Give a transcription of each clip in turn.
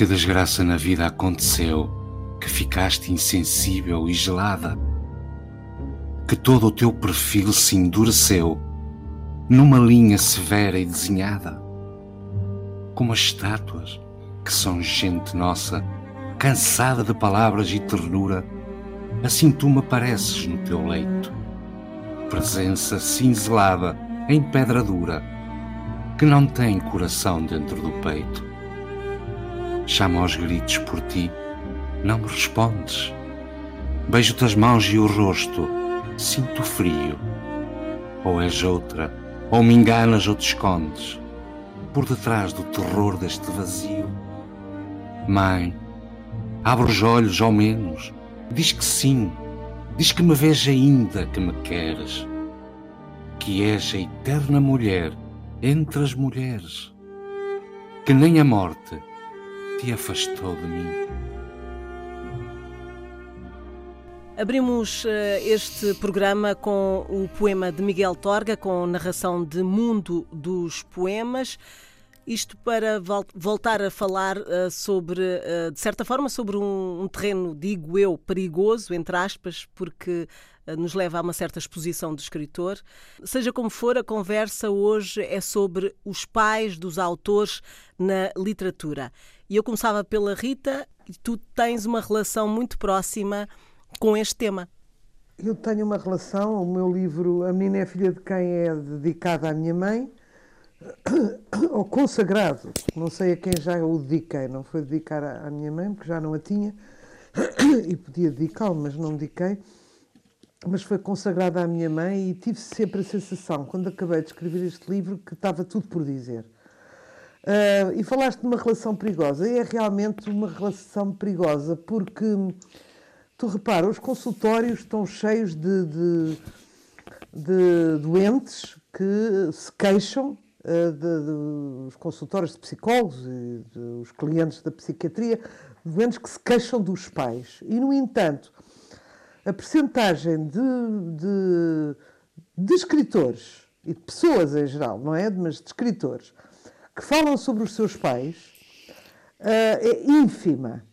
Que desgraça na vida aconteceu, que ficaste insensível e gelada, que todo o teu perfil se endureceu numa linha severa e desenhada, como as estátuas que são gente nossa, cansada de palavras e ternura, assim tu me pareces no teu leito, presença cinzelada em pedra dura, que não tem coração dentro do peito. Chamo aos gritos por ti, não me respondes. Beijo-te as mãos e o rosto, sinto frio. Ou és outra, ou me enganas ou te escondes, por detrás do terror deste vazio. Mãe, abre os olhos ao menos, diz que sim, diz que me vês ainda, que me queres, que és a eterna mulher entre as mulheres, que nem a morte te afastou de mim. Abrimos uh, este programa com o poema de Miguel Torga, com narração de Mundo dos Poemas. Isto para voltar a falar uh, sobre, uh, de certa forma, sobre um, terreno, digo eu, perigoso, entre aspas, porque nos leva a uma certa exposição do escritor. Seja como for, a conversa hoje é sobre os pais dos autores na literatura. E eu começava pela Rita, e tu tens uma relação muito próxima com este tema. Eu tenho uma relação, o meu livro A Menina é Filha de Quem é dedicado à minha mãe, ou consagrado, não sei a quem já o dediquei, não foi dedicar à minha mãe, porque já não a tinha, e podia dedicá-lo, mas não dediquei, mas foi consagrado à minha mãe e tive sempre a sensação, quando acabei de escrever este livro, que estava tudo por dizer. Uh, e falaste de uma relação perigosa, e é realmente uma relação perigosa, porque tu repara, os consultórios estão cheios de, de, de doentes que se queixam uh, dos consultórios de psicólogos e dos clientes da psiquiatria, doentes que se queixam dos pais. E, no entanto, a percentagem de, de, de escritores e de pessoas em geral, não é? Mas de escritores que falam sobre os seus pais uh, é ínfima.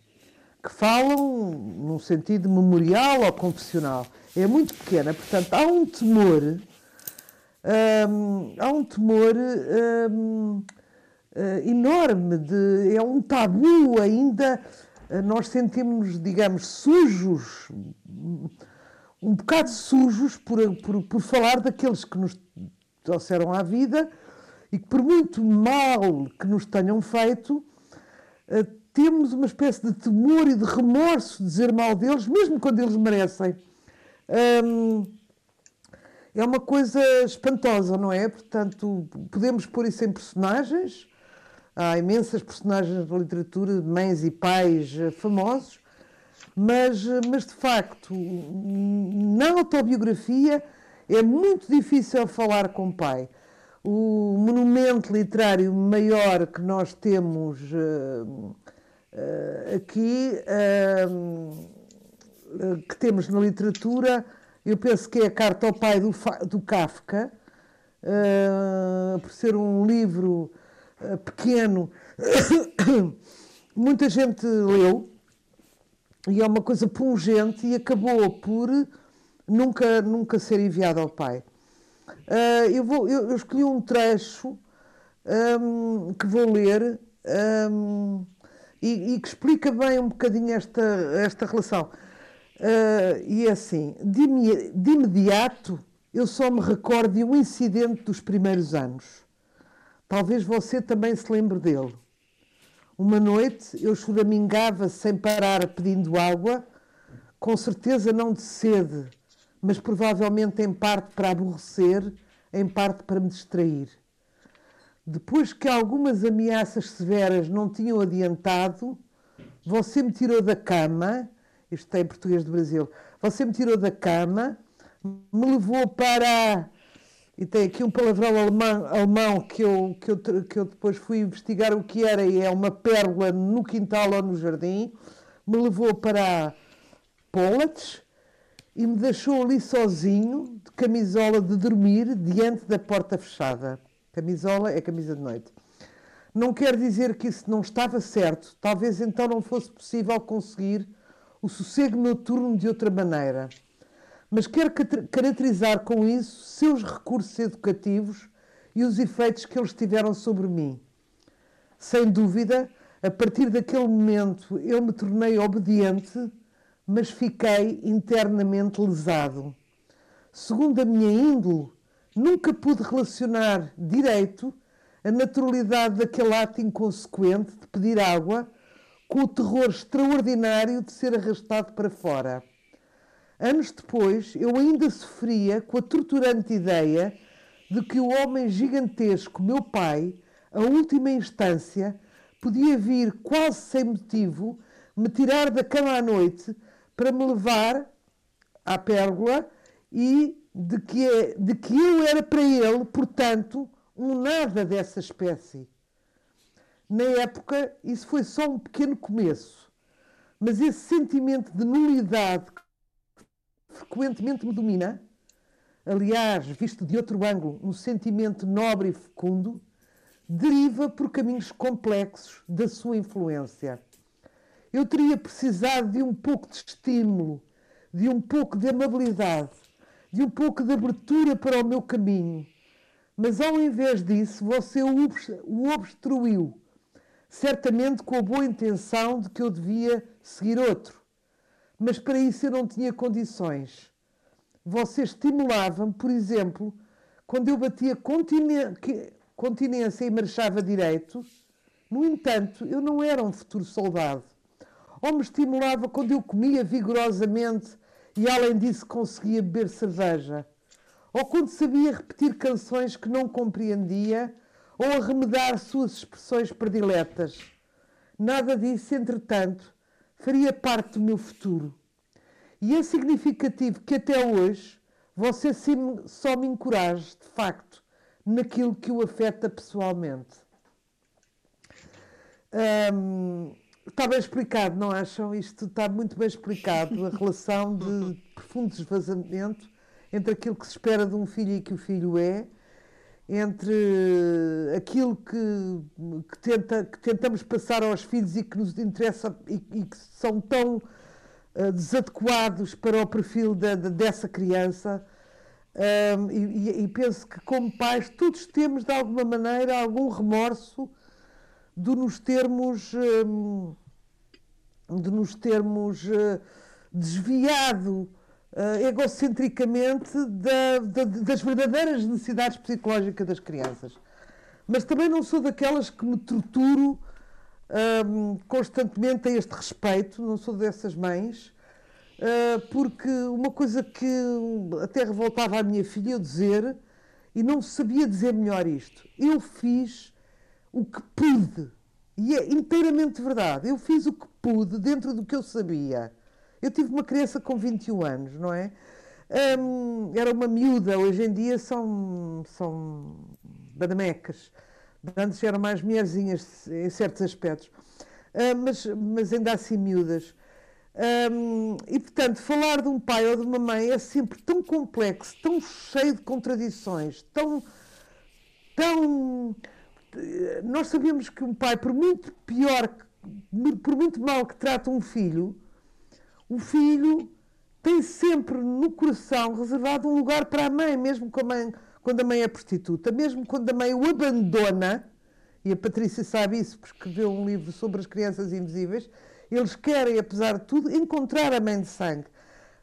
Que falam num sentido memorial ou confessional. É muito pequena, portanto, há um temor, um, há um temor um, uh, eh, enorme, de, é um tabu ainda. Uh, nós sentimos, digamos, sujos, um bocado sujos por, por, por falar daqueles que nos trouxeram à vida e que, por muito mal que nos tenham feito, eh, temos uma espécie de temor e de remorso de dizer mal deles, mesmo quando eles merecem. é uma coisa espantosa, não é? Portanto, podemos pôr isso em personagens. Há imensas personagens da literatura, mães e pais eh, famosos, mas, eh, mas de facto, na autobiografia é muito difícil falar com o pai o monumento literário maior que nós temos uh, uh, aqui, uh, que temos na literatura, eu penso que é a Carta ao Pai do, do Kafka, por ser um livro pequeno, muita gente leu, e é uma coisa pungente e acabou por nunca, nunca ser enviado ao pai. Uh, eu, vou, eu, eu, escolhi um trecho um, que vou ler um, e, e, que explica bem um bocadinho esta, esta relação. Uh, e é assim: de, de imediato, eu só me recordo de um incidente dos primeiros anos. Talvez você também se lembre dele. Uma noite eu choramingava sem parar pedindo água, com certeza não de sede, mas provavelmente em parte para aborrecer, em parte para me distrair. Depois que algumas ameaças severas não tinham adiantado, você me tirou da cama, isto tem em português do Brasil, você me tirou da cama, me levou para. E tem aqui um palavrão alemão, alemão que, eu, que, eu, que eu depois fui investigar o que era, e é uma pérola no quintal ou no jardim. Me levou para Polatz, e me deixou ali sozinho, de camisola de dormir, diante da porta fechada. Camisola é camisa de noite. Não quer dizer que isso não estava certo, talvez então não fosse possível conseguir o sossego noturno de outra maneira. Mas quero caracterizar com isso seus recursos educativos e os efeitos que eles tiveram sobre mim. Sem dúvida, a partir daquele momento eu me tornei obediente, mas fiquei internamente lesado. Segundo a minha índole, nunca pude relacionar direito a naturalidade daquele ato inconsequente de pedir água com o terror extraordinário de ser arrastado para fora. Anos depois, eu ainda sofria com a torturante ideia de que o homem gigantesco, meu pai, a última instância, podia vir quase sem motivo me tirar da cama à noite para me levar à pérgola e de que, de que eu era para ele, portanto, um nada dessa espécie. Na época, isso foi só um pequeno começo, mas esse sentimento de nulidade que frequentemente me domina, aliás, visto de outro ângulo, um sentimento nobre e fecundo, deriva por caminhos complexos da sua influência. Eu teria precisado de um pouco de estímulo, de um pouco de amabilidade, de um pouco de abertura para o meu caminho mas ao invés disso, você o obstruiu, certamente com a boa intenção de que eu devia seguir outro. Mas para isso eu não tinha condições. Você estimulava-me, por exemplo, quando eu batia continência e marchava direito. No entanto, eu não era um futuro soldado. Ou me estimulava quando eu comia vigorosamente e, além disso, conseguia beber cerveja ou quando sabia repetir canções que não compreendia, ou arremedar suas expressões prediletas. Nada disso, entretanto, faria parte do meu futuro. E é significativo que até hoje você só me encoraje, de facto, naquilo que o afeta pessoalmente. Hum, está bem explicado, não acham? Isto está muito bem explicado, a relação de profundo desvazamento entre aquilo que se espera de um filho e que o filho é, entre aquilo que, que, tenta, que tentamos passar aos filhos e que nos interessa e, e que são tão uh, desadequados para o perfil de, de, dessa criança. Um, e, e, penso que, como pais, todos temos de alguma maneira algum remorso de nos termos, um, de nos termos uh, desviado uh, egocentricamente da, da, das verdadeiras necessidades psicológicas das crianças. Mas também não sou daquelas que me torturo um, constantemente a este respeito, não sou dessas mães, uh, porque uma coisa que até revoltava a minha filha eu dizer, e não sabia dizer melhor isto, eu fiz o que pude. E é inteiramente verdade. Eu fiz o que pude dentro do que eu sabia. Eu tive uma criança com 21 anos, não é? Era uma miúda, hoje em dia são, são badamecas. Antes eram mais mulherzinhas em certos aspectos, uh, mas, mas ainda assim miúdas. E portanto, falar de um pai ou de uma mãe é sempre tão complexo, tão cheio de contradições, tão. tão nós sabemos que um pai, por muito pior, por muito mal que trata um filho, o filho tem sempre no coração reservado um lugar para a mãe, mesmo a mãe, quando a mãe é prostituta, mesmo quando a mãe o abandona, e a Patrícia sabe isso porque escreveu um livro sobre as crianças invisíveis, eles querem, apesar de tudo, encontrar a mãe de sangue.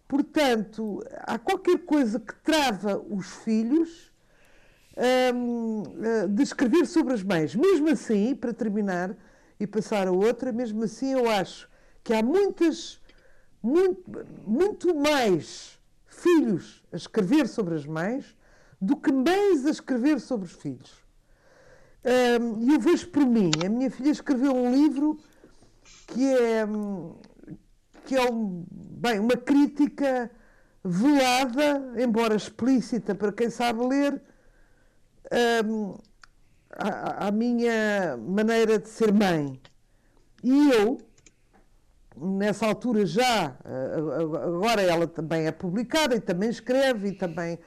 Portanto, há qualquer coisa que trava os filhos hum, eh, de escrever sobre as mães. Mesmo assim, para terminar e passar a outra, mesmo assim eu acho que há muitas muito, muito mais filhos a escrever sobre as mães do que mães a escrever sobre os filhos. E eu vejo por mim, a minha filha escreveu um livro que é, que é um, bem, uma crítica velada, embora explícita para quem sabe ler, um, à, à minha maneira de ser mãe. E eu, nessa altura já, agora ela também é publicada e também escreve e também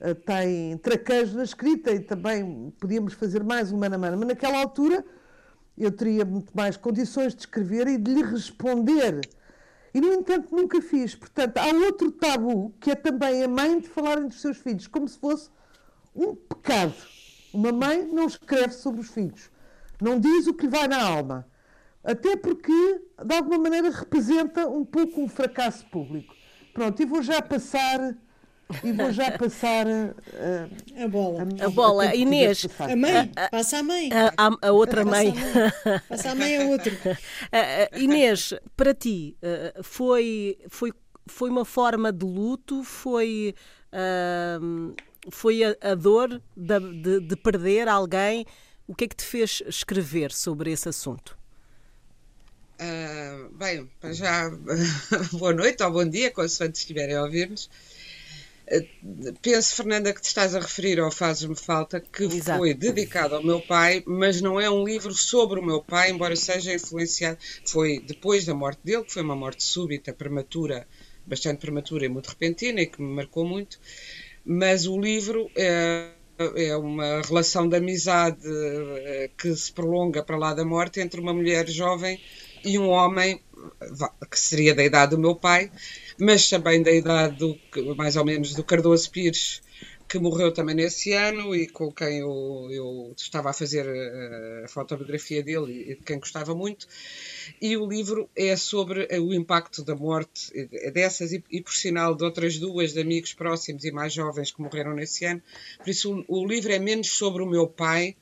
eh, tem traquejo na escrita e também podíamos fazer mais um mano a mano, mas naquela altura eu teria muito mais condições de escrever e de lhe responder. E, no entanto, nunca fiz. Portanto, há outro tabu, que é também a mãe de falarem dos seus filhos, como se fosse um pecado. Uma mãe não escreve sobre os filhos, não diz o que lhe vai na alma. Até porque, de alguma maneira, representa um pouco um fracasso público. Pronto, e vou já passar e vou já passar uh, a bola. A, a bola. A Inês. A mãe. Passa a mãe. A, a, a outra Passa mãe. a mãe. Passa a mãe a outro. Uh, Inês, para ti, uh, foi, foi, foi uma forma de luto? Foi, foi a, dor de, de, de perder alguém? O que é que te fez escrever sobre esse assunto? Uh, bem, já boa noite ou bom dia, consoante estiverem a ouvir-nos. Uh, penso, Fernanda, que te estás a referir ao Fazes-me Falta, que Exato. foi dedicado ao meu pai, mas não é um livro sobre o meu pai, embora seja influenciado. Foi depois da morte dele, que foi uma morte súbita, prematura, bastante prematura e muito repentina e que me marcou muito. Mas o livro é, é uma relação de amizade eh, que se prolonga para lá da morte entre uma mulher jovem e um homem que seria da idade do meu pai, mas também da idade do, mais ou menos do Cardoso Pires, que morreu também nesse ano e com quem eu, eu estava a fazer a, a fotografia dele e de quem gostava muito. E o livro é sobre o impacto da morte dessas e, e, por sinal, de outras duas de amigos próximos e mais jovens que morreram nesse ano. Por isso, o, o livro é menos sobre o meu pai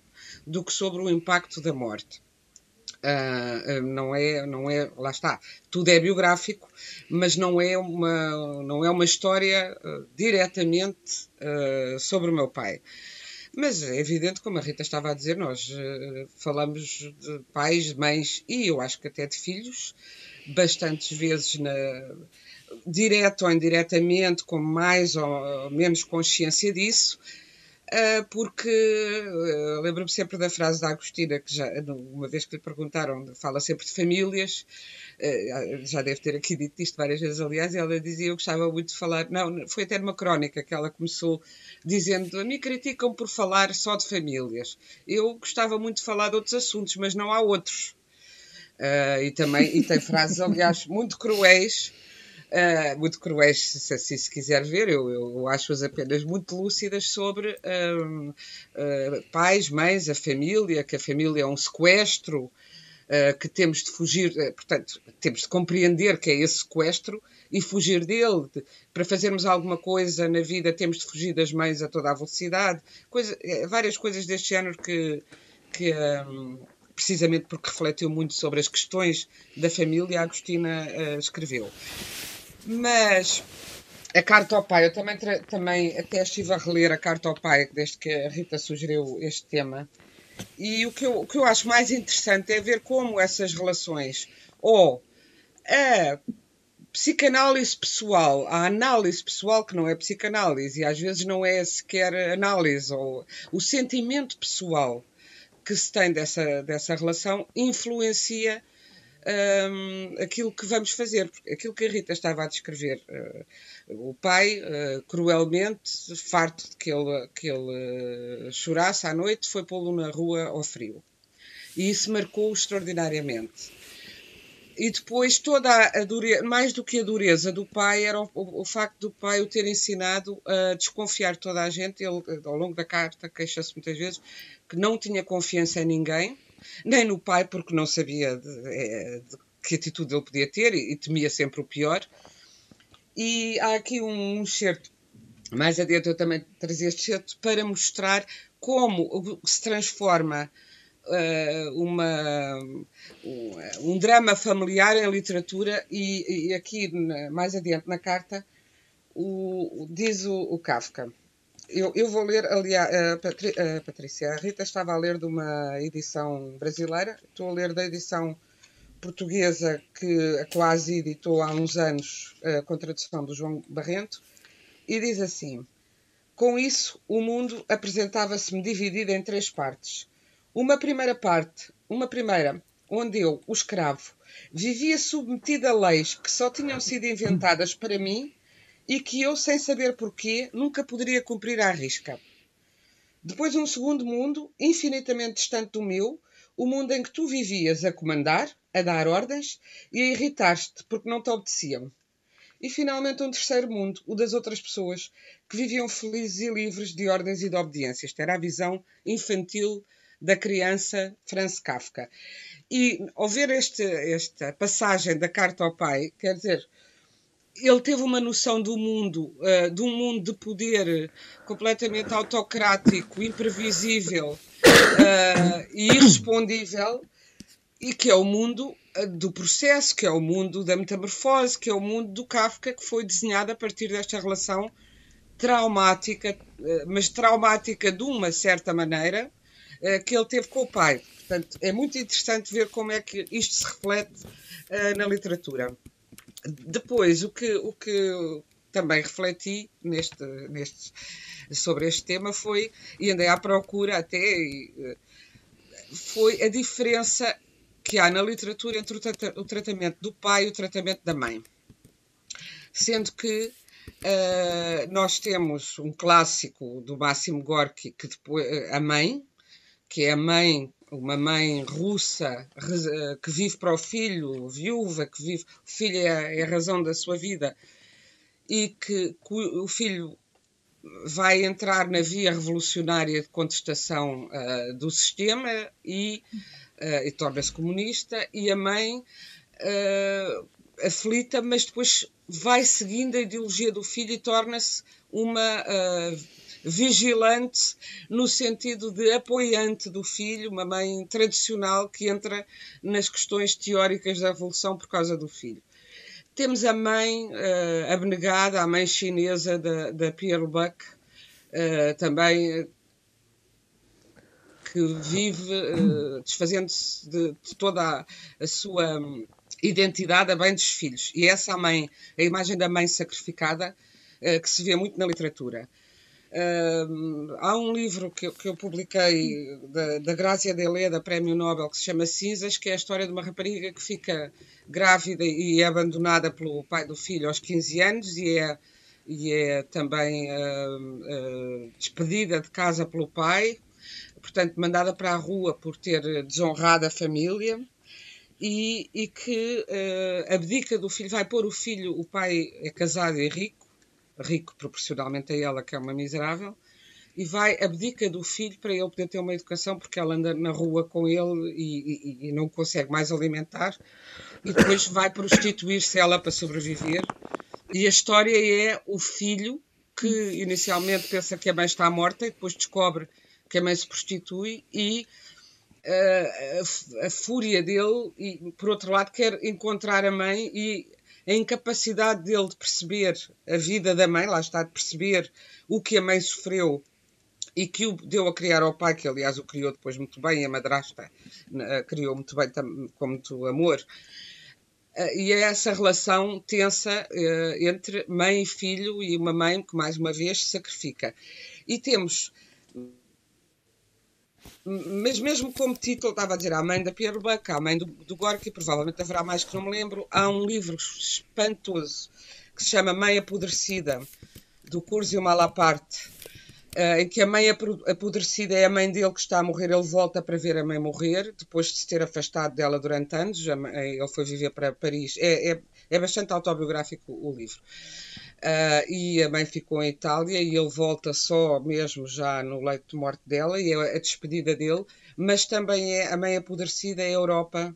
do que sobre o impacto da morte. Uh, não é, não é, lá está, tudo é biográfico, mas não é uma, não é uma história uh, diretamente uh, sobre o meu pai. Mas é evidente, como a Rita estava a dizer, nós falamos de pais, mães e eu acho que até de filhos, bastantes vezes na, direto ou indiretamente, com mais ou menos consciência disso, porque uh, lembro-me sempre da frase da Agostina, que já, uma vez que lhe perguntaram, fala sempre de famílias, uh, já deve ter aqui dito isto várias vezes, aliás, e ela dizia: Eu gostava muito de falar. Não, foi até numa crónica que ela começou dizendo: A mim criticam por falar só de famílias. Eu gostava muito de falar de outros assuntos, mas não há outros. e também e tem frases, aliás, muito cruéis Uh, muito cruéis, se assim se quiser ver, eu, eu acho-as apenas muito lúcidas sobre uh, uh, pais, mães, a família, que a família é um sequestro, que temos de fugir, portanto, temos de compreender que é esse sequestro e fugir dele. Para fazermos alguma coisa na vida, temos de fugir das mães a toda a velocidade, coisa, várias coisas deste género que. que um, precisamente porque refletiu muito sobre as questões da família, a Agostina escreveu. Mas a carta ao pai, eu também, também até estive a reler a carta ao pai desde que a Rita sugeriu este tema. E o que eu, o que eu acho mais interessante é ver como essas relações, ou a psicanálise pessoal, a análise pessoal, que não é psicanálise, e às vezes não é sequer análise, ou o sentimento pessoal que se tem dessa, dessa relação, influencia um, aquilo que vamos fazer. Aquilo que a Rita estava a descrever. Uh, o pai, uh, cruelmente, farto de que ele, que ele uh, chorasse à noite, foi pô-lo na rua ao frio. E isso marcou extraordinariamente. E depois toda a dureza, mais do que a dureza do pai, era o, o, o, facto do pai o ter ensinado a desconfiar toda a gente. Ele, ao longo da carta, queixa-se muitas vezes que não tinha confiança em ninguém, nem no pai, porque não sabia de, é, de que atitude ele podia ter e, e, temia sempre o pior. E há aqui um certo, mais adiante eu também trazia este certo, para mostrar como se transforma uh, uma, um, um, drama familiar em literatura e, e aqui mais adiante na carta o, diz o, o Kafka eu, eu vou ler, aliás, a, Patri, a Patrícia, a Rita estava a ler de uma edição brasileira, estou a ler da edição portuguesa que a quase editou há uns anos com a tradução do João Barrento, e diz assim: Com isso, o mundo apresentava-se-me dividido em três partes. Uma primeira parte, uma primeira, onde eu, o escravo, vivia submetido a leis que só tinham sido inventadas para mim e que eu, sem saber porquê, nunca poderia cumprir à risca. Depois, um segundo mundo, infinitamente distante do meu, o mundo em que tu vivias a comandar, a dar ordens e a irritar-te porque não te obedeciam. E finalmente um terceiro mundo, o das outras pessoas, que viviam felizes e livres de ordens e de obediência. Esta era a visão infantil da criança Franz Kafka. E ao ver este, esta passagem da carta ao pai, quer dizer, ele teve uma noção do mundo, uh, de um mundo de poder completamente autocrático, imprevisível uh, e irrespondível, e que é o mundo uh, do processo, que é o mundo da metamorfose, que é o mundo do Kafka, que foi desenhado a partir desta relação traumática, mas traumática de uma certa maneira, que ele teve com o pai. Portanto, é muito interessante ver como é que isto se reflete na literatura. Depois, o que, o que também refleti neste, neste, sobre este tema foi, e andei à procura até, eh, foi a diferença que há na literatura entre o, tratamento do pai e o tratamento da mãe. Sendo que uh, nós temos um clássico do Máximo Gorky, que depois, a mãe, que é a mãe uma mãe russa eh, que vive para o filho, viúva, que vive, o filho é a, é razão da sua vida, e que, o filho vai entrar na via revolucionária de contestação uh, do sistema e, uh, e torna-se comunista, e a mãe uh, aflita, mas depois vai seguindo a ideologia do filho e torna-se uma vigilante no sentido de apoiante do filho, uma mãe tradicional que entra nas questões teóricas da evolução por causa do filho. Temos a mãe uh, abnegada, a mãe chinesa da, da Pierre Buck, uh, também que vive uh, desfazendo-se de, de, toda a, a sua identidade a bem dos filhos. E essa a mãe, a imagem da mãe sacrificada, que se vê muito na literatura. Há um livro que, que eu publiquei da, da Grácia Deleda, Prémio Nobel, que se chama Cinzas, que é a história de uma rapariga que fica grávida e é abandonada pelo pai do filho aos 15 anos e é, e é também uh, uh, despedida de casa pelo pai, portanto, mandada para a rua por ter desonrado a família. E, e que abdica do filho, vai pôr o filho, o pai é casado e rico, rico proporcionalmente a ela, que é uma miserável, e vai, abdica do filho para ele poder ter uma educação, porque ela anda na rua com ele e, e, e não consegue mais alimentar, e depois vai prostituir-se ela para sobreviver. E a história é o filho que inicialmente pensa que a mãe está morta e depois descobre que a mãe se prostitui e uh, a, a, fúria dele, e por outro lado, quer encontrar a mãe e a incapacidade dele de perceber a vida da mãe, lá está, de perceber o que a mãe sofreu e que o deu a criar ao pai, que aliás o criou depois muito bem, a madrasta criou muito bem, com muito amor. Eh, e é essa relação tensa eh, entre mãe e filho e uma mãe que mais uma vez sacrifica. E temos mas mesmo como título, estava a dizer, a mãe da Pierre Buck, a mãe do, do Gorky, provavelmente haverá mais que não me lembro, há um livro espantoso que se chama Mãe Apodrecida, do Curzio Malaparte, uh, em que a mãe apodrecida é a mãe dele que está a morrer, ele volta para ver a mãe morrer, depois de se ter afastado dela durante anos, ele foi viver para Paris. É, é, é bastante autobiográfico o livro. Uh, e a mãe ficou em Itália e ele volta só mesmo já no leito de morte dela e é a despedida dele, mas também é a mãe apodrecida é a Europa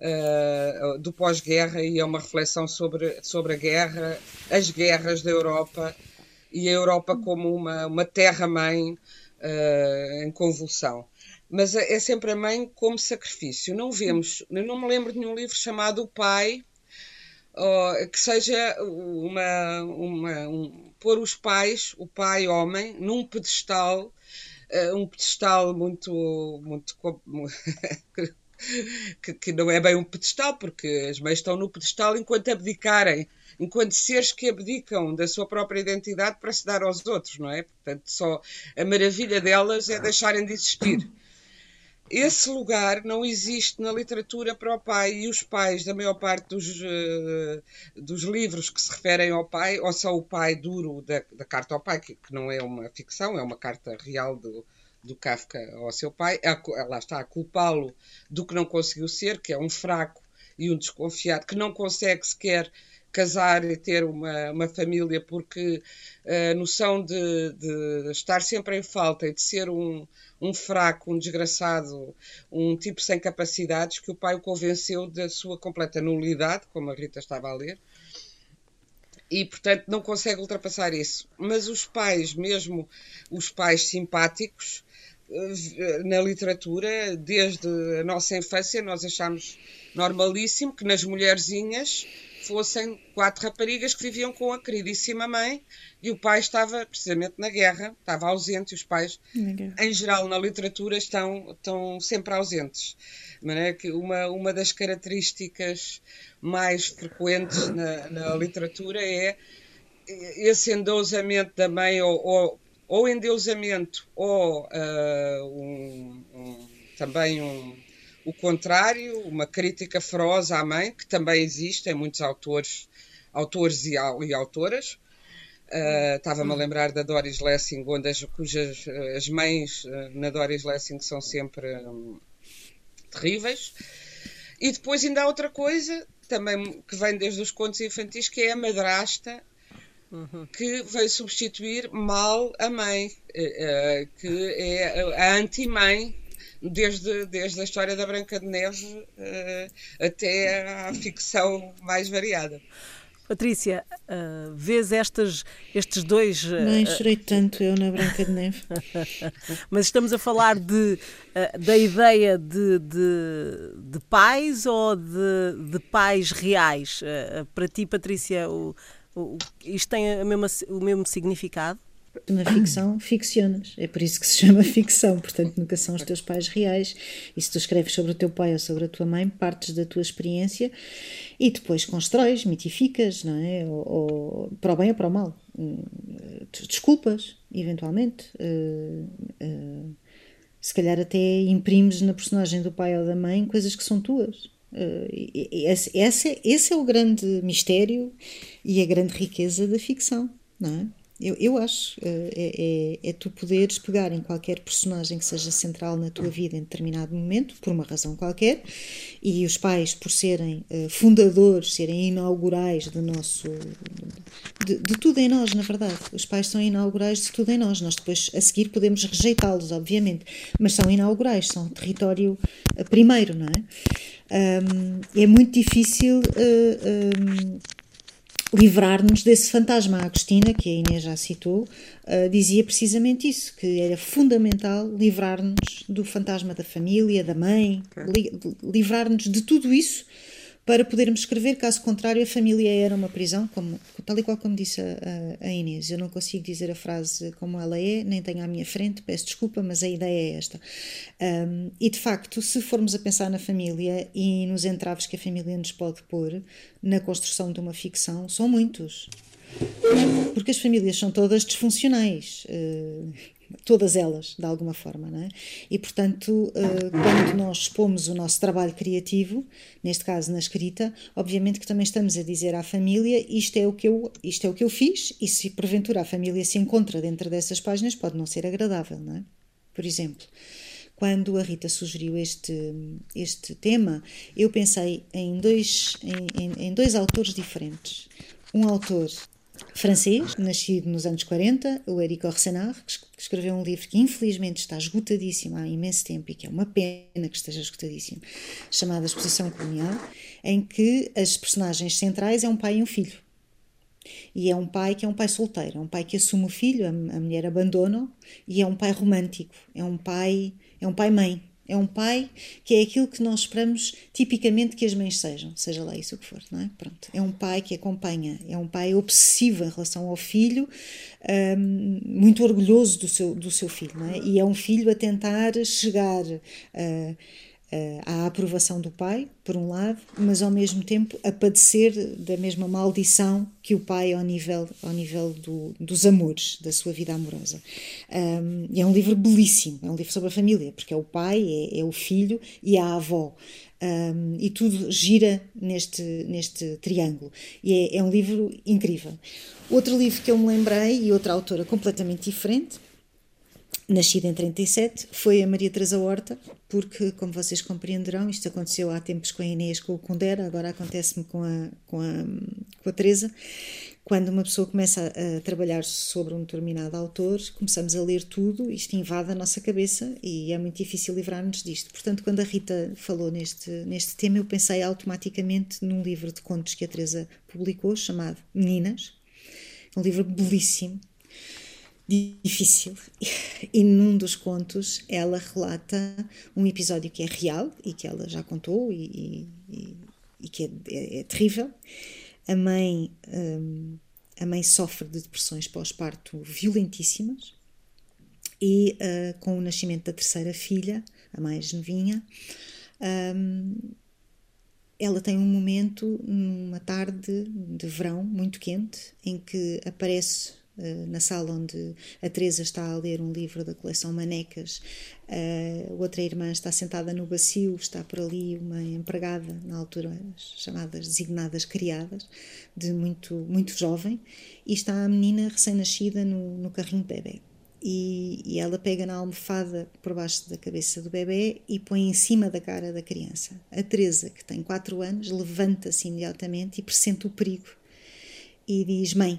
uh, do pós-guerra e é uma reflexão sobre, sobre a guerra, as guerras da Europa e a Europa como uma, uma terra-mãe uh, em convulsão. Mas é, é sempre a mãe como sacrifício. Não vemos, não me lembro de nenhum livro chamado O Pai que seja uma, uma um, pôr os pais, o pai homem, num pedestal, uh, um pedestal muito, muito que, que, não é bem um pedestal, porque as mães estão no pedestal enquanto abdicarem, enquanto seres que abdicam da sua própria identidade para se dar aos outros, não é? Portanto, só a maravilha delas é deixarem de existir esse lugar não existe na literatura para o pai e os pais da maior parte dos, uh, dos livros que se referem ao pai, ou só o pai duro da, da carta ao pai, que, que, não é uma ficção, é uma carta real do, do Kafka ao seu pai, a, lá está a culpá-lo do que não conseguiu ser, que é um fraco e um desconfiado, que não consegue sequer casar e ter uma, uma família, porque a noção de, de estar sempre em falta e de ser um, um fraco, um desgraçado, um tipo sem capacidades, que o pai o convenceu da sua completa nulidade, como a Rita estava a ler, e portanto não consegue ultrapassar isso. Mas os pais, mesmo os pais simpáticos, eh, na literatura, desde a nossa infância, nós achamos normalíssimo que nas mulherzinhas fossem quatro raparigas que viviam com a queridíssima mãe e o pai estava precisamente na guerra, estava ausente os pais, em geral, na literatura, estão, estão sempre ausentes. Que uma, uma das características mais frequentes na, na literatura é esse endeusamento da mãe ou, ou, ou endeusamento ou uh, um, um, também um, o contrário, uma crítica feroz à mãe, que também existe em muitos autores, autores e, e autoras. Uh, Estava-me a lembrar da Doris Lessing, onde as, cujas as mães uh, na Doris Lessing são sempre um, terríveis. E depois ainda há outra coisa, também que vem desde os contos infantis, que é a madrasta, uhum. que veio substituir mal a mãe, uh, que é a anti-mãe desde, desde a história da Branca de Neve uh, até à ficção mais variada. Patrícia, uh, vês estas, estes dois. Uh, Nem chorei tanto eu na Branca de Neve. Mas estamos a falar de, uh, da ideia de, de, de, pais ou de, de pais reais? para ti, Patrícia, o, o, isto tem a mesma, o mesmo significado? Na ficção, ficcionas. É por isso que se chama ficção. Portanto, nunca são os teus pais reais. E se tu escreves sobre o teu pai ou sobre a tua mãe, partes da tua experiência e depois constróis, mitificas, não é? Ou, ou para o bem ou para o mal. Hum, desculpas, eventualmente. Uh, uh, se calhar até imprimes na personagem do pai ou da mãe coisas que são tuas. Esse, esse é o grande mistério e a grande riqueza da ficção, não é? Eu, eu acho uh, é, é, é, tu poderes pegar em qualquer personagem que seja central na tua vida em determinado momento, por uma razão qualquer, e os pais, por serem uh, fundadores, serem inaugurais do nosso. De, de, tudo em nós, na verdade. Os pais são inaugurais de tudo em nós. Nós depois, a seguir, podemos rejeitá-los, obviamente, mas são inaugurais, são território uh, primeiro, não é? Um, é muito difícil. Um, livrar-nos desse fantasma. A Agostina, que a Inês já citou, uh, dizia precisamente isso, que era fundamental livrar-nos do fantasma da família, da mãe, li livrar-nos de tudo isso para podermos escrever, caso contrário, a família era uma prisão, como, tal e qual como disse a, a, Inês. Eu não consigo dizer a frase como ela é, nem tenho à minha frente, peço desculpa, mas a ideia é esta. Um, e de facto, se formos a pensar na família e nos entraves que a família nos pode pôr na construção de uma ficção, são muitos. Porque as famílias são todas disfuncionais. Uh, todas elas, de alguma forma, não é? E, portanto, eh, quando nós expomos o nosso trabalho criativo, neste caso na escrita, obviamente que também estamos a dizer à família isto é o que eu, isto é o que eu fiz e se porventura a família se encontra dentro dessas páginas pode não ser agradável, não é? Por exemplo, quando a Rita sugeriu este, este tema, eu pensei em dois, em, em, em dois autores diferentes. Um autor francês, nascido nos anos 40, o Éric Orsenard, que escreveu um livro que infelizmente está esgotadíssimo há imenso tempo e que é uma pena que esteja esgotadíssimo, chamado Exposição Colonial, em que as personagens centrais é um pai e um filho. E é um pai que é um pai solteiro, é um pai que assume o filho, a, a mulher abandona e é um pai romântico, é um pai, é um pai-mãe, é um pai que é aquilo que nós esperamos tipicamente que as mães sejam, seja lá isso que for, não é? Pronto. É um pai que acompanha, é um pai obsessivo em relação ao filho, um, muito orgulhoso do seu, do seu filho, não é? E é um filho a tentar chegar. Uh, à aprovação do pai, por um lado, mas ao mesmo tempo a padecer da mesma maldição que o pai ao nível, ao nível do, dos amores, da sua vida amorosa. Um, é um livro belíssimo, é um livro sobre a família, porque é o pai, é, é o filho e a avó. Um, e tudo gira neste, neste triângulo. E é, é um livro incrível. Outro livro que eu me lembrei, e outra autora completamente diferente, nascida em 37, foi a Maria Teresa Horta, porque, como vocês compreenderão, isto aconteceu há tempos com a Inês, com o Condera, agora acontece-me com a, com, a, com a Teresa. Quando uma pessoa começa a, a, trabalhar sobre um determinado autor, começamos a ler tudo, isto invade a nossa cabeça e é muito difícil livrar-nos disto. Portanto, quando a Rita falou neste, neste tema, eu pensei automaticamente num livro de contos que a Teresa publicou, chamado Meninas, um livro belíssimo, difícil. E num dos contos ela relata um episódio que é real e que ela já contou e, e, e que é, é, é, terrível. A mãe, um, a mãe sofre de depressões pós-parto violentíssimas e uh, com o nascimento da terceira filha, a mais novinha, um, ela tem um momento numa tarde de verão muito quente em que aparece na sala onde a Teresa está a ler um livro da coleção Manecas, a outra irmã está sentada no bacio, está por ali uma empregada, na altura chamadas designadas criadas, de muito, muito jovem, e está a menina recém-nascida no, no carrinho de bebê. E, e, ela pega na almofada por baixo da cabeça do bebê e põe em cima da cara da criança. A Teresa, que tem 4 anos, levanta-se imediatamente e pressente o perigo e diz: Mãe,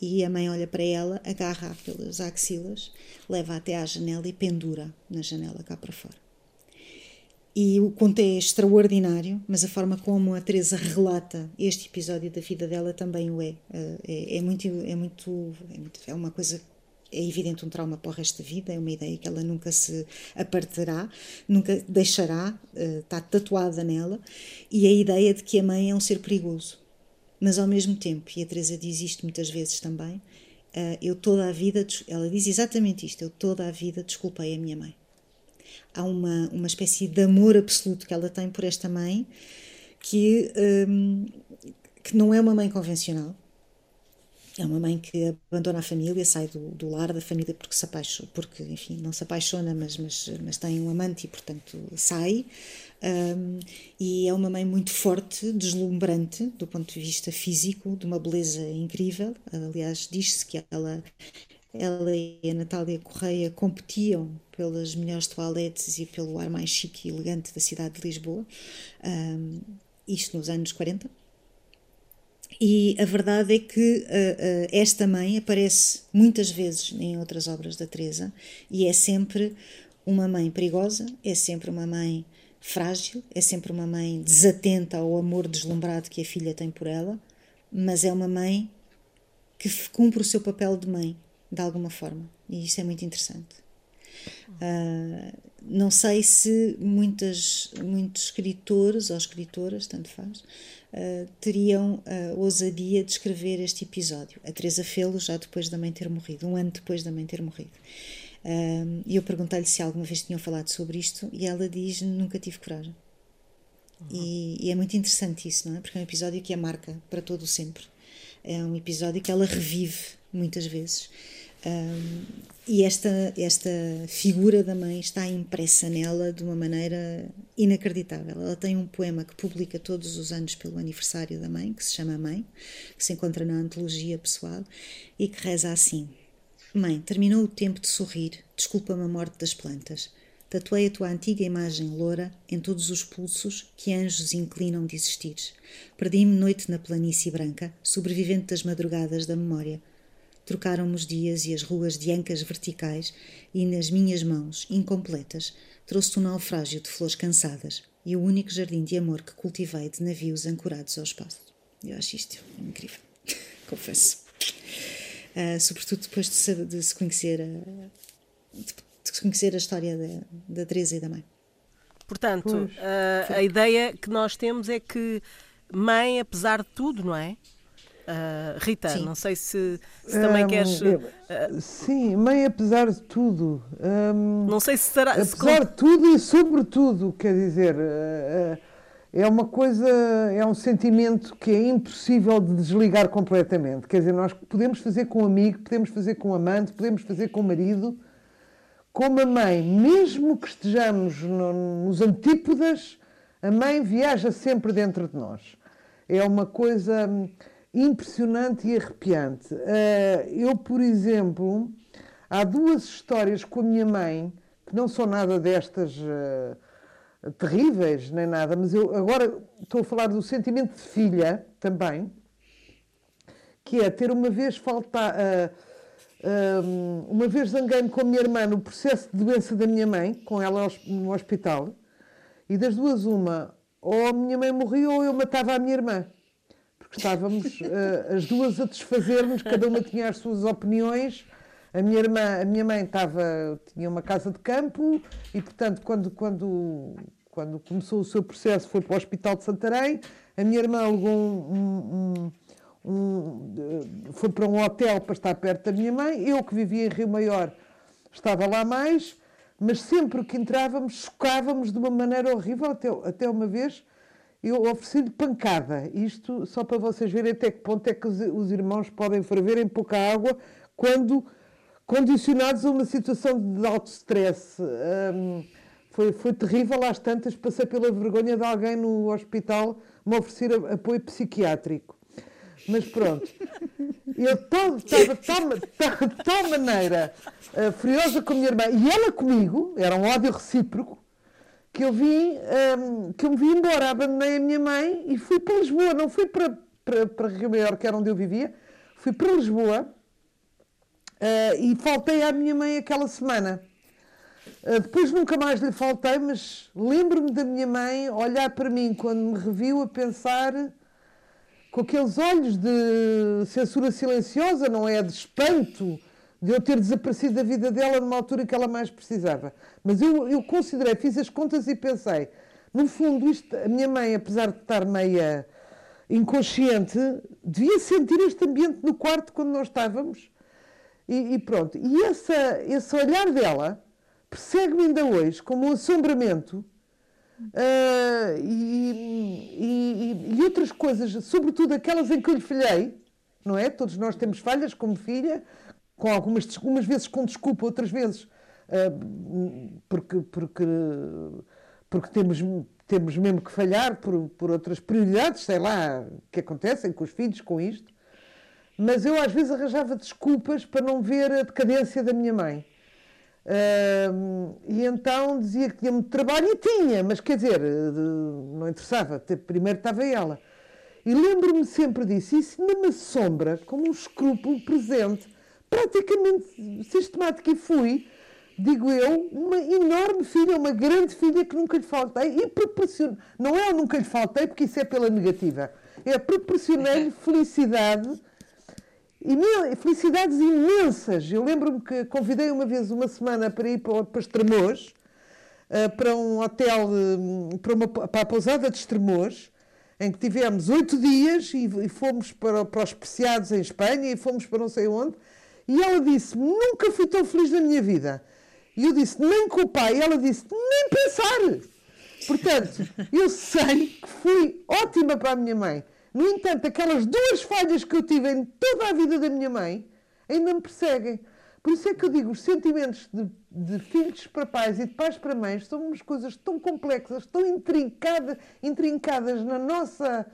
e a mãe olha para ela, agarra pelas axilas, leva até à janela e pendura na janela cá para fora. E o conto é extraordinário, mas a forma como a Teresa relata este episódio da vida dela também o é. Eh, é, é, muito, é, muito, é muito. É uma coisa é evidente um trauma para o resto da vida, é uma ideia que ela nunca se apartará, nunca deixará, eh, está tatuada nela, e a ideia de que a mãe é um ser perigoso. Mas ao mesmo tempo, e a Teresa diz isto muitas vezes também, uh, eu toda a vida, ela diz exatamente isto, eu toda a vida desculpei a minha mãe. Há uma, uma espécie de amor absoluto que ela tem por esta mãe, que, um, que não é uma mãe convencional, é uma mãe que abandona a família, sai do, do lar da família porque se apaixona, porque, enfim, não se apaixona, mas, mas, mas tem um amante e, portanto, sai. Um, e é uma mãe muito forte, deslumbrante do ponto de vista físico, de uma beleza incrível. Aliás, diz-se que ela, ela e a Natália Correia competiam pelas melhores toaletes e pelo ar mais chique e elegante da cidade de Lisboa, um, isto nos anos 40. E a verdade é que uh, uh, esta mãe aparece muitas vezes em outras obras da Teresa e é sempre uma mãe perigosa, é sempre uma mãe frágil, é sempre uma mãe desatenta ao amor deslumbrado que a filha tem por ela, mas é uma mãe que cumpre o seu papel de mãe, de alguma forma. E isso é muito interessante. Uh, não sei se muitas, muitos escritores ou escritoras, tanto faz, uh, teriam a ousadia de escrever este episódio. A Teresa Felo já depois da mãe ter morrido, um ano depois da mãe ter morrido. E eu perguntei-lhe se alguma vez tinham falado sobre isto e ela diz: nunca tive coragem. Uhum. E, e, é muito interessante isso, não é? Porque é um episódio que a marca para todo o sempre. É um episódio que ela revive muitas vezes. E esta, esta figura da mãe está impressa nela de uma maneira inacreditável. Ela tem um poema que publica todos os anos pelo aniversário da mãe, que se chama Mãe, que se encontra na antologia pessoal e que reza assim: Mãe, terminou o tempo de sorrir, desculpa-me a morte das plantas. Tatuei a tua antiga imagem loura em todos os pulsos que anjos inclinam de existir. Perdi-me noite na planície branca, sobrevivente das madrugadas da memória. Trocaram-me os dias e as ruas de ancas verticais, e nas minhas mãos, incompletas, trouxe-te um naufrágio de flores cansadas e o único jardim de amor que cultivei de navios ancorados ao espaço. Eu acho isto incrível, confesso uh, sobretudo depois de se, de se conhecer a, de se conhecer a história da, da Teresa e da mãe. Portanto, uh, a ideia que nós temos é que mãe, apesar de tudo, não é? Uh, Rita, sim. não sei se, se também um, queres. Uh, sim, mãe, apesar de tudo. Um, não sei se será. Apesar se... de tudo e sobretudo, quer dizer. Uh, é uma coisa, é um sentimento que é impossível de desligar completamente. Quer dizer, nós podemos fazer com um amigo, podemos fazer com um amante, podemos fazer com o marido, como a mãe, mesmo que estejamos no, nos antípodas, a mãe viaja sempre dentro de nós. É uma coisa impressionante e arrepiante. Eh, eu, por exemplo, há duas histórias com a minha mãe que não são nada destas uh, terríveis nem nada, mas eu agora estou a falar do sentimento de filha também, que é ter uma vez faltar. Uh, uma vez zanguei-me com a minha irmã no processo de doença da minha mãe, com ela no hospital, e das duas, uma, ou a minha mãe morria ou eu matava a minha irmã. Estávamos uh, as duas a desfazer-nos, cada uma tinha as suas opiniões. A minha irmã, a minha mãe estava, tinha uma casa de campo e, portanto, quando, quando, quando começou o seu processo, foi para o Hospital de Santarém. A minha irmã alugou um, um um, foi para um hotel para estar perto da minha mãe. Eu, que vivia em Rio Maior, estava lá mais, mas sempre que entrávamos, chocávamos de uma maneira horrível. Até, até uma vez eu ofereci-lhe pancada. Isto só para vocês verem até que ponto é que os, os irmãos podem ferver em pouca água quando condicionados a uma situação de alto stress. Um, foi, foi terrível às tantas, passei pela vergonha de alguém no hospital me oferecer apoio psiquiátrico. Mas pronto, eu estava de tal maneira uh, furiosa com a minha irmã e ela comigo, era um ódio recíproco, que eu vim, um, ehm, que eu me vim embora, abandonei a minha mãe e fui para Lisboa, não fui para, para, para Rio Maior, que era onde eu vivia, fui para Lisboa uh, e faltei à minha mãe aquela semana. Uh, depois nunca mais lhe faltei, mas lembro-me da minha mãe olhar para mim quando me reviu a pensar com aqueles olhos de censura silenciosa, não é? De espanto de eu ter desaparecido da vida dela numa altura que ela mais precisava. Mas eu, eu considerei, fiz as contas e pensei, no fundo, isto, a minha mãe, apesar de estar meia inconsciente, devia sentir este ambiente no quarto quando nós estávamos. E, e pronto. E essa, esse olhar dela persegue-me ainda hoje como um assombramento Uh, e, e, e, outras coisas, sobretudo aquelas em que eu lhe falhei, não é? Todos nós temos falhas como filha, com algumas, algumas vezes com desculpa, outras vezes uh, porque, porque, porque temos, temos mesmo que falhar por, por outras prioridades, sei lá, que acontecem com os filhos, com isto. Mas eu às vezes arranjava desculpas para não ver a decadência da minha mãe. Uh, e então dizia que tinha muito trabalho e tinha, mas quer dizer, não interessava, primeiro estava ela. E lembro-me sempre disso, isso numa sombra, como um escrúpulo presente, praticamente sistemático, e fui, digo eu, uma enorme filha, uma grande filha que nunca lhe faltei, e proporciono, não é eu nunca lhe faltei, porque isso é pela negativa, é proporcionei-lhe felicidade felicidades imensas. Eu lembro-me que convidei uma vez, uma semana, para ir para, para Estremoz, eh, para um hotel, eh, para, uma, para a pousada de Estremoz, em que tivemos oito dias e, e, fomos para, para os Preciados em Espanha e fomos para não sei onde. E ela disse: Nunca fui tão feliz na minha vida. E eu disse: Nem com o pai. E ela disse: Nem pensar. Portanto, eu sei que fui ótima para a minha mãe. No entanto, aquelas duas falhas que eu tive em toda a vida da minha mãe ainda me perseguem. Por isso é que eu digo, os sentimentos de, de filhos para pais e de pais para mães são umas coisas tão complexas, tão intrincadas, intrincadas na nossa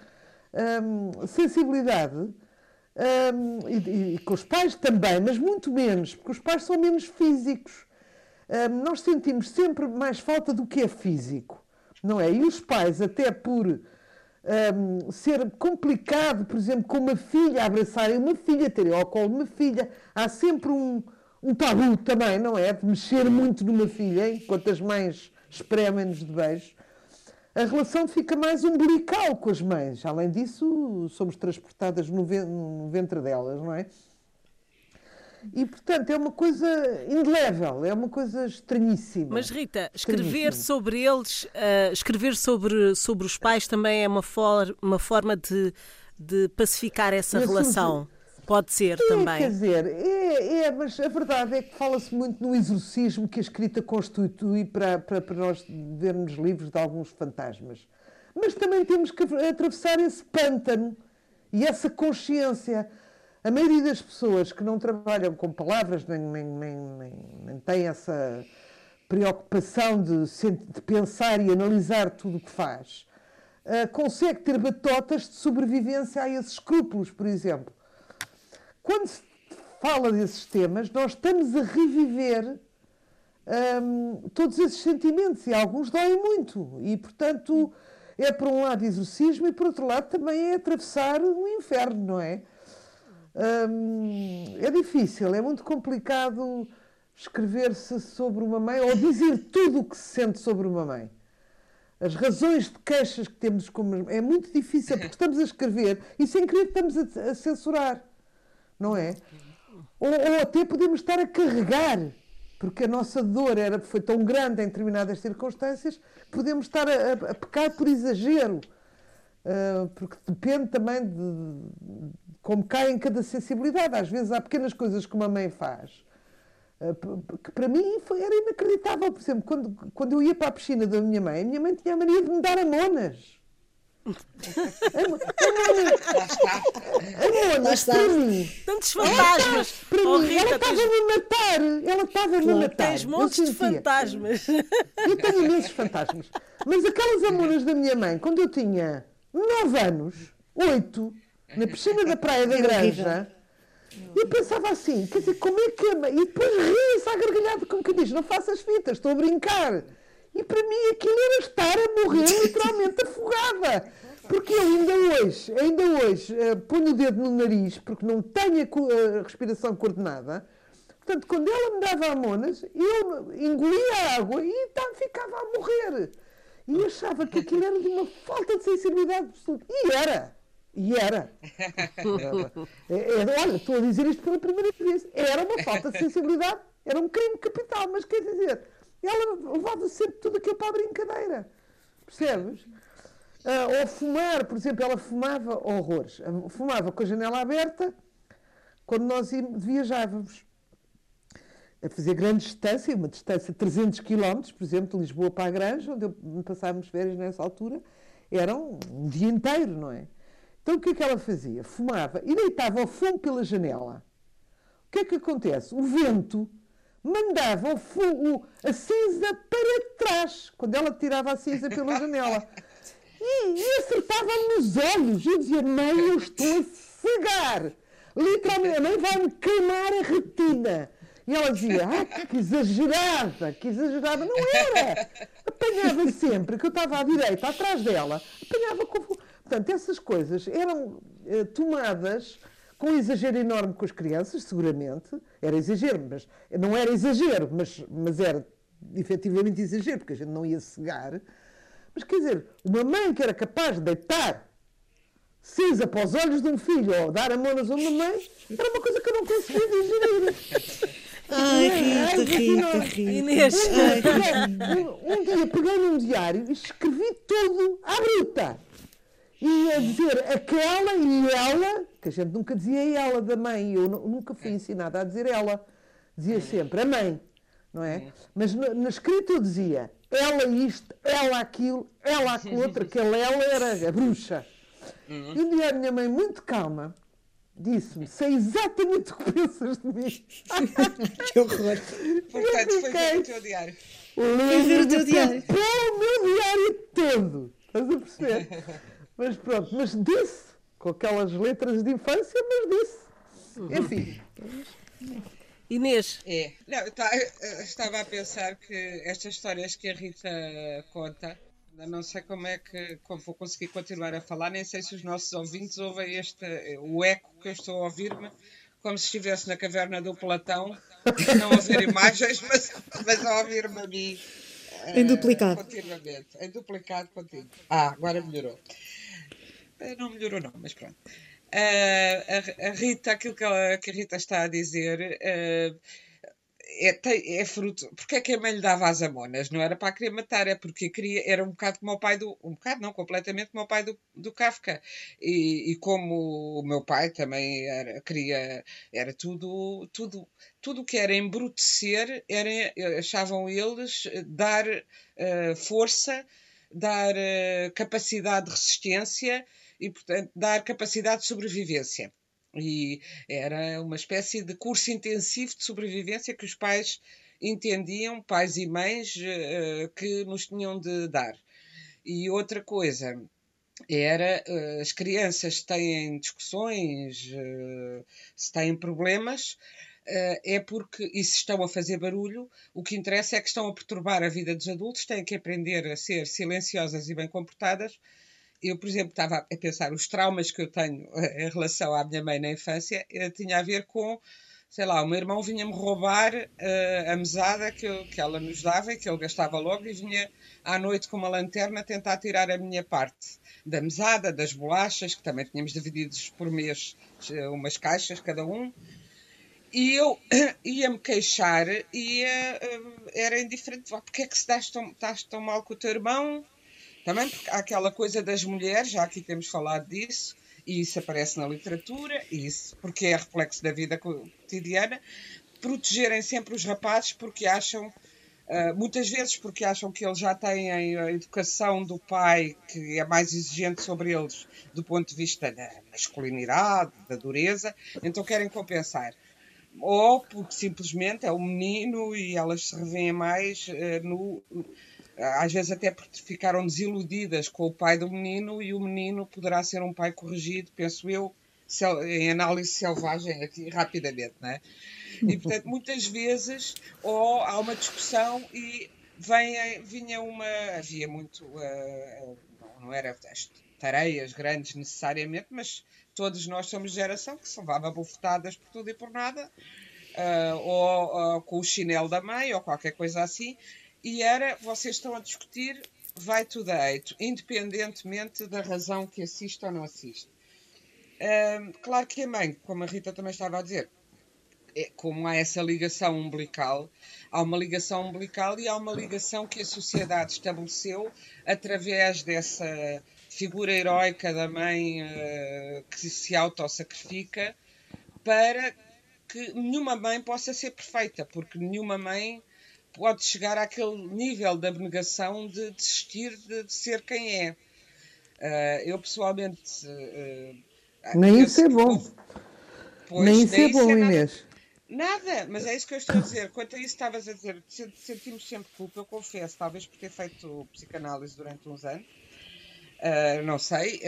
hum, sensibilidade. Um, e, e, com os pais também, mas muito menos, porque os pais são menos físicos. Um, nós sentimos sempre mais falta do que é físico, não é? E os pais, até por um, ser complicado, por exemplo, com uma filha, abraçarem uma filha, terem ao colo uma filha. Há sempre um, um tabu também, não é? De mexer muito numa filha, enquanto as mães espremem-nos de beijo. A relação fica mais umbilical com as mães. Além disso, somos transportadas no ventre delas, não é? E, portanto, é uma coisa indelével, é uma coisa estranhíssima. Mas, Rita, escrever sobre eles, uh, escrever sobre, sobre os pais também é uma, for, uma forma de, de pacificar essa relação. Pode ser é, também. Quer dizer, é, é, mas a verdade é que fala-se muito no exorcismo que a escrita constitui para, para, para nós vermos livros de alguns fantasmas. Mas também temos que atravessar esse pântano e essa consciência. A maioria das pessoas que não trabalham com palavras, nem, nem, nem, nem, nem têm essa preocupação de, de, pensar e analisar tudo o que faz, uh, consegue ter batotas de sobrevivência a esses escrúpulos, por exemplo. Quando se fala desses temas, nós estamos a reviver um, todos esses sentimentos e alguns doem muito. E, portanto, é por um lado exorcismo e por outro lado também é atravessar um inferno, não é? Um, é difícil, é muito complicado escrever-se sobre uma mãe ou dizer tudo o que se sente sobre uma mãe. As razões de queixas que temos como é muito difícil porque estamos a escrever e sem querer estamos a, a censurar, não é? Ou, ou, até podemos estar a carregar, porque a nossa dor era, foi tão grande em determinadas circunstâncias, podemos estar a, a, pecar por exagero. Uh, porque depende também de, como cai em cada sensibilidade. Às vezes há pequenas coisas que uma mãe faz eh, que para mim foi, era inacreditável. Por exemplo, quando, quando eu ia para a piscina da minha mãe, a minha mãe tinha a mania de me dar amonas. Amonas, para mim. Tantos fantasmas. Para oh, mim, Rita, ela estava-me tens... a matar. Ela claro. a matar. Tens montes de fantasmas. Eu tenho imensos fantasmas. Mas aquelas amonas da minha mãe, quando eu tinha 9 anos, 8, na piscina da Praia da Granja, e pensava assim, quer dizer, como é que é? E depois ria-se à gargalhada, como que diz, não faças fitas, estou a brincar. E para mim aquilo era estar a morrer literalmente afogada. Porque eu ainda hoje, ainda hoje, uh, ponho o dedo no nariz, porque não tenho a, a respiração coordenada. Portanto, quando ela me dava amonas, eu engolia a água e tá, ficava a morrer. E achava que aquilo era de uma falta de sensibilidade absoluta. E era. E era. É, é, olha, estou a dizer isto pela primeira vez. Era uma falta de sensibilidade, era um crime capital, mas quer dizer, ela levava sempre tudo aquilo para a brincadeira. Percebes? Uh, ou fumar, por exemplo, ela fumava horrores. Fumava com a janela aberta quando nós viajávamos. A fazer grande distância, uma distância de 300 km, por exemplo, de Lisboa para a Granja, onde passávamos férias nessa altura, era um dia inteiro, não é? Então o que é que ela fazia? Fumava e deitava o fumo pela janela. O que é que acontece? O vento mandava o fumo, a cinza para trás, quando ela tirava a cinza pela janela. E, e acertava-me nos olhos. Eu dizia, mãe, eu estou a cegar. Literalmente, a mãe vai-me queimar a retina. E ela dizia, ah, que exagerada, que exagerada. Não era. Apanhava sempre, que eu estava à direita, atrás dela, apanhava com Portanto, essas coisas eram eh, tomadas com um exagero enorme com as crianças, seguramente. Era exagero, mas não era exagero, mas, mas era efetivamente exagero, porque a gente não ia cegar. Mas quer dizer, uma mãe que era capaz de deitar cinza para os olhos de um filho ou dar a uma mãe, era uma coisa que eu não conseguia digerir. Ai, Rita, Rita, Rita. Inês. Um, um dia peguei num diário e escrevi tudo à bruta e a dizer aquela e ela, que a gente nunca dizia ela da mãe, eu nunca fui ensinada a dizer ela, dizia sempre a mãe, não é? Mas na, na escrita eu dizia ela isto, ela aquilo, ela aquilo outro, aquela ela era a bruxa. Uhum. E um dia a minha mãe, muito calma, disse-me: Sei exatamente o que pensas de mim. que horror! Portanto, foi ver o teu diário. Foi ver o teu diário. o meu diário todo. Estás a perceber? Mas pronto, mas disse, com aquelas letras de infância, mas disse. Enfim. Inês. É. Não, tá, estava a pensar que estas histórias que a Rita conta, não sei como é que como vou conseguir continuar a falar, nem sei se os nossos ouvintes ouvem este, o eco que eu estou a ouvir-me, como se estivesse na caverna do Platão, não a ver imagens, mas, mas a ouvir-me a mim. Em duplicado. Uh, continuamente. Em duplicado contigo. Ah, agora melhorou. Eh, não melhorou, não, mas pronto. Uh, a, a, Rita, aquilo que, ela, que, a Rita está a dizer. Uh, é, tem, é, fruto. Porque é que a mãe lhe dava as amonas? Não era para a querer matar, é porque queria, era um bocado como o pai do. Um bocado, não, completamente como o pai do, do Kafka. E, e como o meu pai também era, queria. Era tudo. tudo tudo que era embrutecer, era, achavam eles dar uh, força, dar uh, capacidade de resistência e, portanto, dar capacidade de sobrevivência. E era uma espécie de curso intensivo de sobrevivência que os pais entendiam, pais e mães, eh, que nos tinham de dar. E outra coisa, era uh, as crianças têm discussões, se têm problemas, é porque, e se estão a fazer barulho, o que interessa é que estão a perturbar a vida dos adultos, têm que aprender a ser silenciosas e bem comportadas. Eu, por exemplo, estava a pensar, os traumas que eu tenho em relação à minha mãe na infância tinha a ver com sei lá, o meu irmão vinha-me roubar uh, a mesada que, eu, que ela nos dava e que ele gastava logo e vinha à noite com uma lanterna tentar tirar a minha parte da mesada, das bolachas, que também tínhamos divididos por mês eh, umas caixas cada um. E eu ia-me queixar e era indiferente. Porquê é que se estás tão, estás tão mal com o teu irmão? Também porque há aquela coisa das mulheres, já aqui temos falado disso, e isso aparece na literatura, isso porque é reflexo da vida cotidiana, protegerem sempre os rapazes porque acham, uh, muitas vezes porque acham que eles já têm a educação do pai que é mais exigente sobre eles do ponto de vista da masculinidade, da dureza, então querem compensar. Ou porque simplesmente é o menino e elas se revêem mais uh, no às vezes até porque ficaram desiludidas com o pai do menino e o menino poderá ser um pai corrigido, penso eu, em análise selvagem aqui rapidamente, não é? E portanto muitas vezes ou há uma discussão e vem, vinha uma havia muito uh, não era tareias grandes necessariamente, mas todos nós somos geração que se levava bofetadas por tudo e por nada, uh, ou com o chinelo da mãe ou qualquer coisa assim, e era, vocês estão a discutir vai to date, independentemente da razão que assiste ou não assiste. Um, claro que a mãe, como a Rita também estava a dizer, é, como há essa ligação umbilical, há uma ligação umbilical e há uma ligação que a sociedade estabeleceu através dessa figura heroica da mãe uh, que se autossacrifica para que nenhuma mãe possa ser perfeita, porque nenhuma mãe pode chegar àquele nível de abnegação de desistir de, de ser quem é. Uh, eu pessoalmente. Uh, nem isso é bom. Pois, nem isso é bom, é Inês. Nada, mas é isso que eu estou a dizer. Quanto a isso estavas a dizer, sentimos sempre culpa, eu confesso, talvez por ter feito psicanálise durante uns anos. Uh, não sei,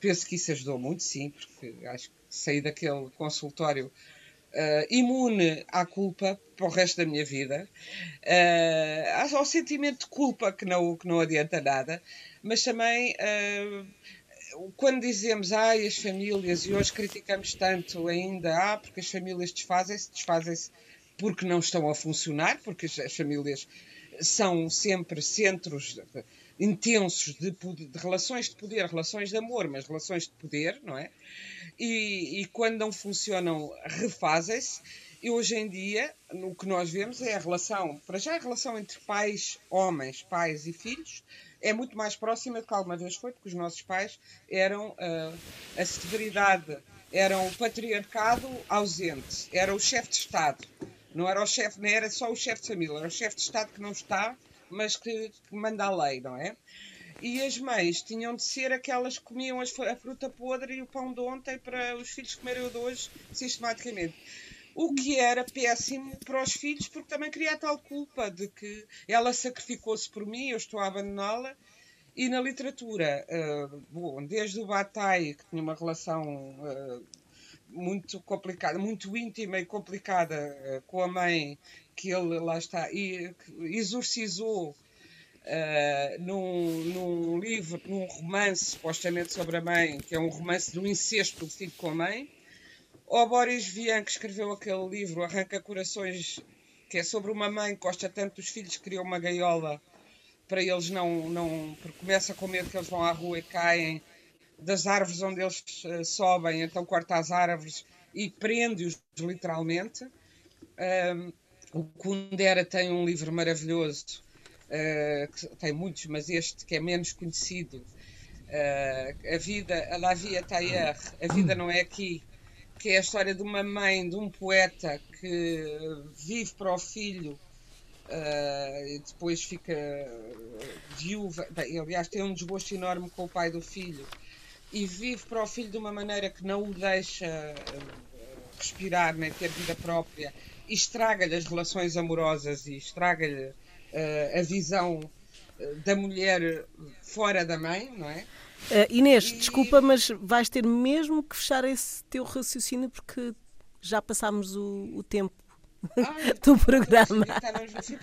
penso que isso ajudou muito, sim, porque acho que saí daquele consultório uh, imune à culpa para o resto da minha vida, uh, ao sentimento de culpa que não, que não adianta nada, mas também uh, quando dizemos ai as famílias, e hoje criticamos tanto ainda, ah, porque as famílias desfazem-se, desfazem-se porque não estão a funcionar, porque as famílias são sempre centros intensos de, de, relações de poder, relações de amor, mas relações de poder, não é? E, e quando não funcionam, refazem-se. E hoje em dia, o que nós vemos é a relação, para já a relação entre pais, homens, pais e filhos, é muito mais próxima do que alguma vez foi, porque os nossos pais eram uh, a severidade, eram o patriarcado ausente, era o chefe de Estado. Não era o chefe, não era só o chefe de família, era o chefe de Estado que não está, mas que, manda a lei, não é? E as mães tinham de ser aquelas que comiam a fruta podre e o pão de ontem para os filhos comerem o de hoje sistematicamente. O que era péssimo para os filhos, porque também cria a tal culpa de que ela sacrificou-se por mim, eu estou a abandoná-la. E na literatura, uh, bom, desde o Bataille, que tinha uma relação uh, muito complicada, muito íntima e complicada uh, com a mãe, que ele lá está, e exorcizou uh, num, num, livro, num romance supostamente sobre a mãe, que é um romance do incesto do filho com a mãe. O Boris Vian, que escreveu aquele livro, Arranca Corações, que é sobre uma mãe que gosta tanto dos filhos que criou uma gaiola para eles não, não. porque começa com medo que eles vão à rua e caem das árvores onde eles uh, sobem, então corta as árvores e prende-os literalmente. Um, o Kundera tem um livro maravilhoso, uh, que tem muitos, mas este que é menos conhecido, uh, A Vida, a La Vie Tailleur, A Vida Não É Aqui, que é a história de uma mãe, de um poeta que vive para o filho uh, e depois fica viúva. Bem, aliás, tem um desgosto enorme com o pai do filho e vive para o filho de uma maneira que não o deixa respirar nem ter vida própria estraga-lhe as relações amorosas e estraga-lhe uh, a visão da mulher fora da mãe, não é? Uh, Inês, e... desculpa, mas vais ter mesmo que fechar esse teu raciocínio porque já passámos o, o tempo Ai, do programa.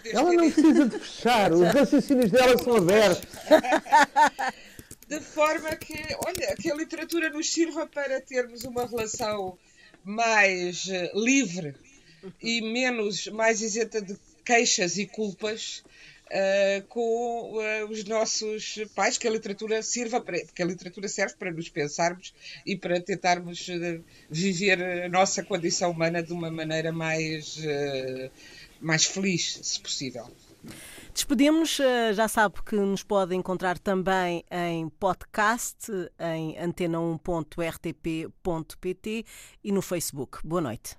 Ela não precisa de fechar, os raciocínios dela são abertos. De forma que, olha, que a literatura nos sirva para termos uma relação mais eh, livre e menos, mais isenta de queixas e culpas uh, com uh, os nossos pais, que a literatura sirva para, que a literatura serve para nos pensarmos e para tentarmos viver a nossa condição humana de uma maneira mais, mais feliz, se possível. Despedimos, já sabe que nos pode encontrar também em podcast, em antena1.rtp.pt e no Facebook. Boa noite.